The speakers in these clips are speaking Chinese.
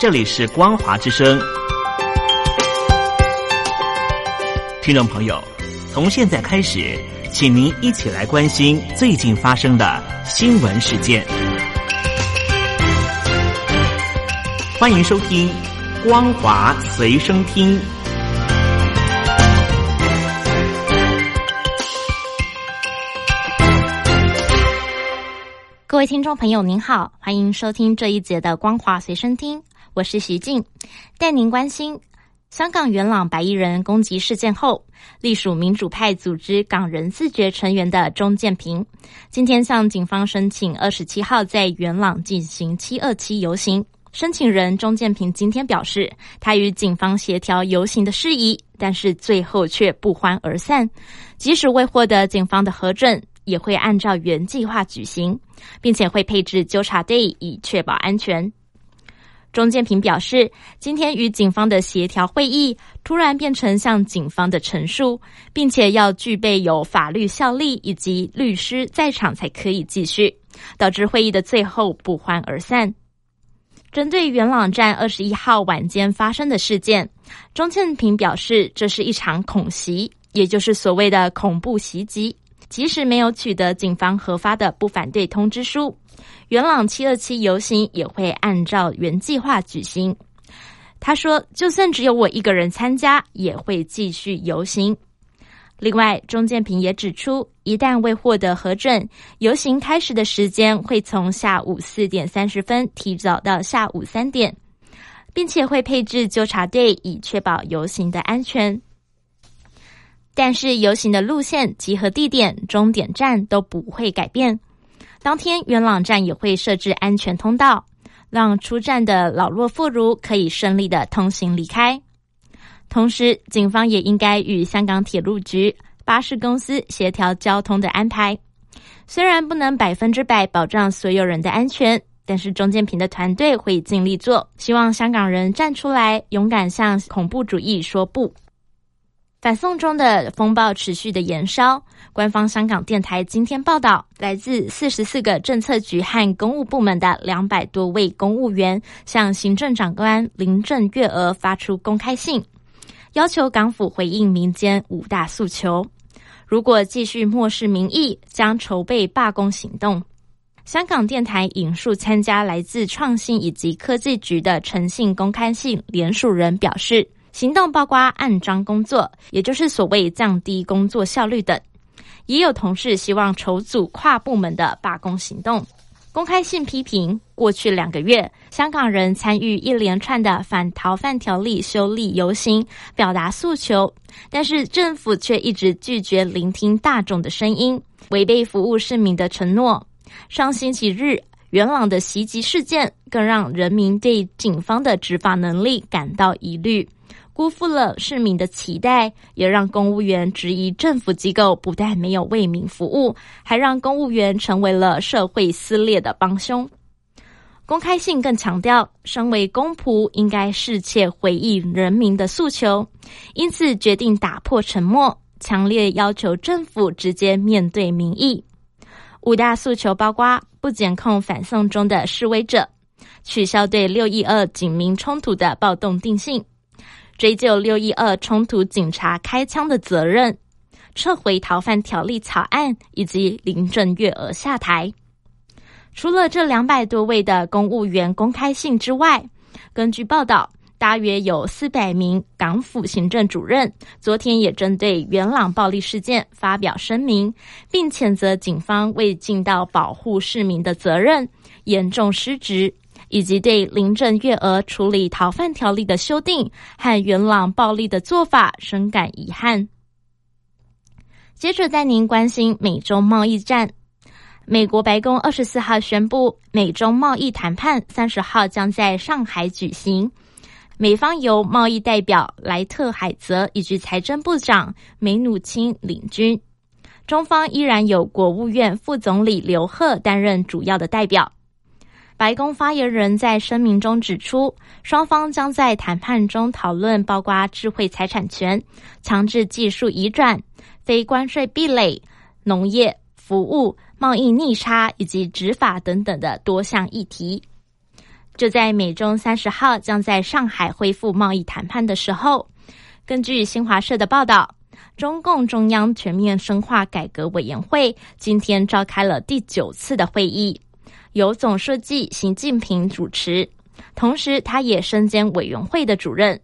这里是光华之声，听众朋友，从现在开始，请您一起来关心最近发生的新闻事件。欢迎收听《光华随身听》。各位听众朋友，您好，欢迎收听这一节的《光华随身听》。我是徐静，带您关心香港元朗白衣人攻击事件后，隶属民主派组织港人自觉成员的钟建平，今天向警方申请二十七号在元朗进行七二七游行。申请人钟建平今天表示，他与警方协调游行的事宜，但是最后却不欢而散。即使未获得警方的核准，也会按照原计划举行，并且会配置纠察队以确保安全。钟建平表示，今天与警方的协调会议突然变成向警方的陈述，并且要具备有法律效力以及律师在场才可以继续，导致会议的最后不欢而散。针对元朗站二十一号晚间发生的事件，钟建平表示，这是一场恐袭，也就是所谓的恐怖袭击，即使没有取得警方核发的不反对通知书。元朗七二七游行也会按照原计划举行。他说：“就算只有我一个人参加，也会继续游行。”另外，钟建平也指出，一旦未获得核准，游行开始的时间会从下午四点三十分提早到下午三点，并且会配置纠察队以确保游行的安全。但是，游行的路线、集合地点、终点站都不会改变。当天，元朗站也会设置安全通道，让出站的老弱妇孺可以顺利的通行离开。同时，警方也应该与香港铁路局、巴士公司协调交通的安排。虽然不能百分之百保障所有人的安全，但是钟建平的团队会尽力做，希望香港人站出来，勇敢向恐怖主义说不。反送中的风暴持续的延烧。官方香港电台今天报道，来自四十四个政策局和公务部门的两百多位公务员，向行政长官林郑月娥发出公开信，要求港府回应民间五大诉求。如果继续漠视民意，将筹备罢工行动。香港电台引述参加来自创新以及科技局的诚信公开信联署人表示。行动包括按章工作，也就是所谓降低工作效率等。也有同事希望筹组跨部门的罢工行动。公开信批评过去两个月，香港人参与一连串的反逃犯条例修例游行，表达诉求，但是政府却一直拒绝聆听大众的声音，违背服务市民的承诺。上星期日，元朗的袭击事件更让人民对警方的执法能力感到疑虑。辜负了市民的期待，也让公务员质疑政府机构不但没有为民服务，还让公务员成为了社会撕裂的帮凶。公开信更强调，身为公仆应该适切回应人民的诉求，因此决定打破沉默，强烈要求政府直接面对民意。五大诉求包括不检控反送中的示威者，取消对六一二警民冲突的暴动定性。追究六一二冲突警察开枪的责任，撤回逃犯条例草案，以及林郑月娥下台。除了这两百多位的公务员公开信之外，根据报道，大约有四百名港府行政主任昨天也针对元朗暴力事件发表声明，并谴责警方未尽到保护市民的责任，严重失职。以及对林郑月娥处理逃犯条例的修订和元朗暴力的做法深感遗憾。接着带您关心美中贸易战。美国白宫二十四号宣布，美中贸易谈判三十号将在上海举行。美方由贸易代表莱特海泽以及财政部长梅努钦领军，中方依然有国务院副总理刘鹤担任主要的代表。白宫发言人在声明中指出，双方将在谈判中讨论包括智慧财产权、强制技术移转、非关税壁垒、农业、服务、贸易逆差以及执法等等的多项议题。就在美中三十号将在上海恢复贸易谈判的时候，根据新华社的报道，中共中央全面深化改革委员会今天召开了第九次的会议，由总书记习近平主持，同时他也身兼委员会的主任。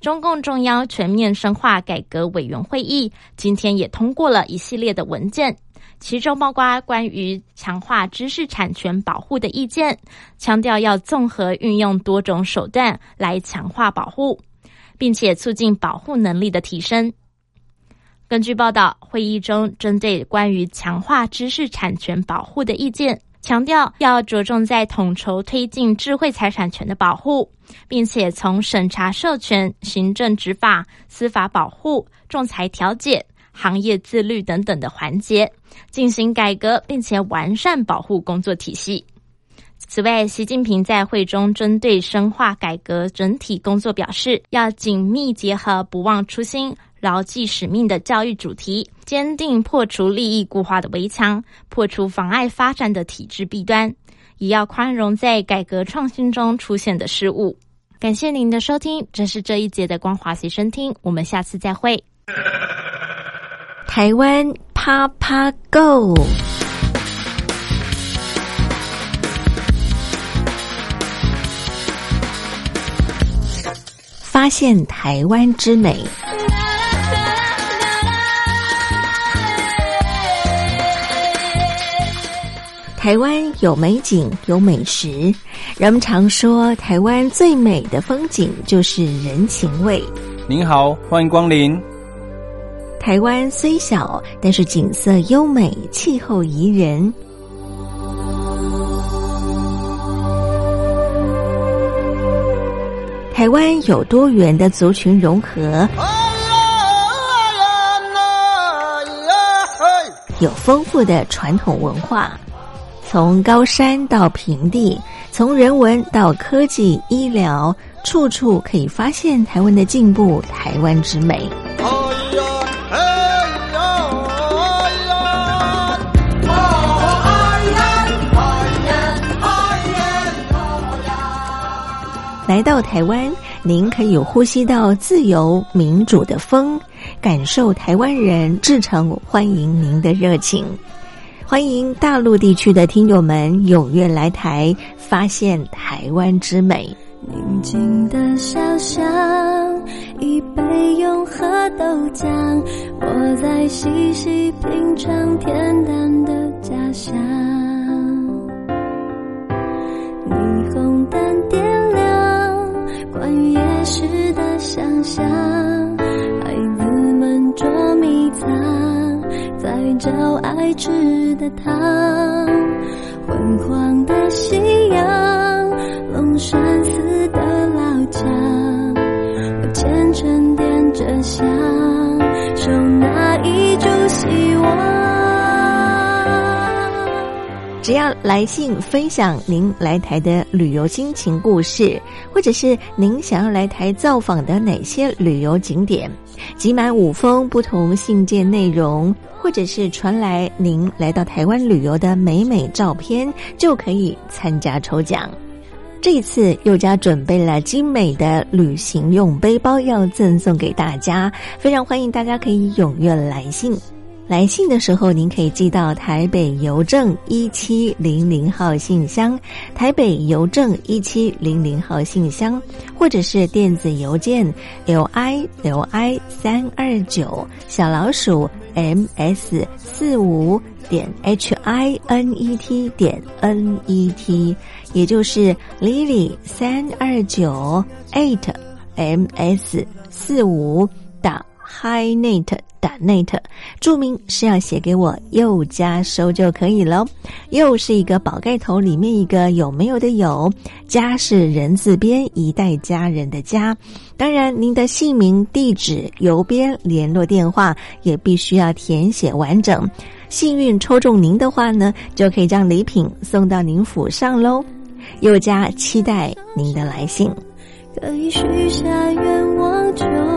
中共中央全面深化改革委员会议今天也通过了一系列的文件。其中包括关于强化知识产权保护的意见，强调要综合运用多种手段来强化保护，并且促进保护能力的提升。根据报道，会议中针对关于强化知识产权保护的意见，强调要着重在统筹推进智慧财产权的保护，并且从审查授权、行政执法、司法保护、仲裁调解。行业自律等等的环节进行改革，并且完善保护工作体系。此外，习近平在会中针对深化改革整体工作表示，要紧密结合不忘初心、牢记使命的教育主题，坚定破除利益固化的围墙，破除妨碍发展的体制弊端，也要宽容在改革创新中出现的失误。感谢您的收听，这是这一节的光华随身听，我们下次再会。台湾啪啪 Go，发现台湾之美。台湾有美景，有美食。人们常说，台湾最美的风景就是人情味。您好，欢迎光临。台湾虽小，但是景色优美，气候宜人。台湾有多元的族群融合，有丰富的传统文化。从高山到平地，从人文到科技、医疗，处处可以发现台湾的进步，台湾之美。来到台湾，您可以呼吸到自由民主的风，感受台湾人至诚欢迎您的热情。欢迎大陆地区的听友们踊跃来台，发现台湾之美。宁静的小巷，一杯永和豆浆，我在细细品尝恬淡的家乡。霓虹灯点亮。关于夜市的想象，在找爱吃的糖。昏黄的夕阳，龙山寺的老墙，我虔诚点着香，守那一株希望。只要来信分享您来台的旅游心情故事，或者是您想要来台造访的哪些旅游景点，集满五封不同信件内容，或者是传来您来到台湾旅游的美美照片，就可以参加抽奖。这一次佑家准备了精美的旅行用背包要赠送给大家，非常欢迎大家可以踊跃来信。来信的时候，您可以寄到台北邮政一七零零号信箱，台北邮政一七零零号信箱，或者是电子邮件 l i l i 三二九小老鼠 m s 四五点 h i n e t 点 n e t，也就是 lily 三二九 eight m s 四五打 highnet。打 net，注明是要写给我又加收就可以了。又是一个宝盖头，里面一个有没有的有，家是人字边一代家人的家。当然，您的姓名、地址、邮编、联络电话也必须要填写完整。幸运抽中您的话呢，就可以将礼品送到您府上喽。又加期待您的来信。可以许下愿望就。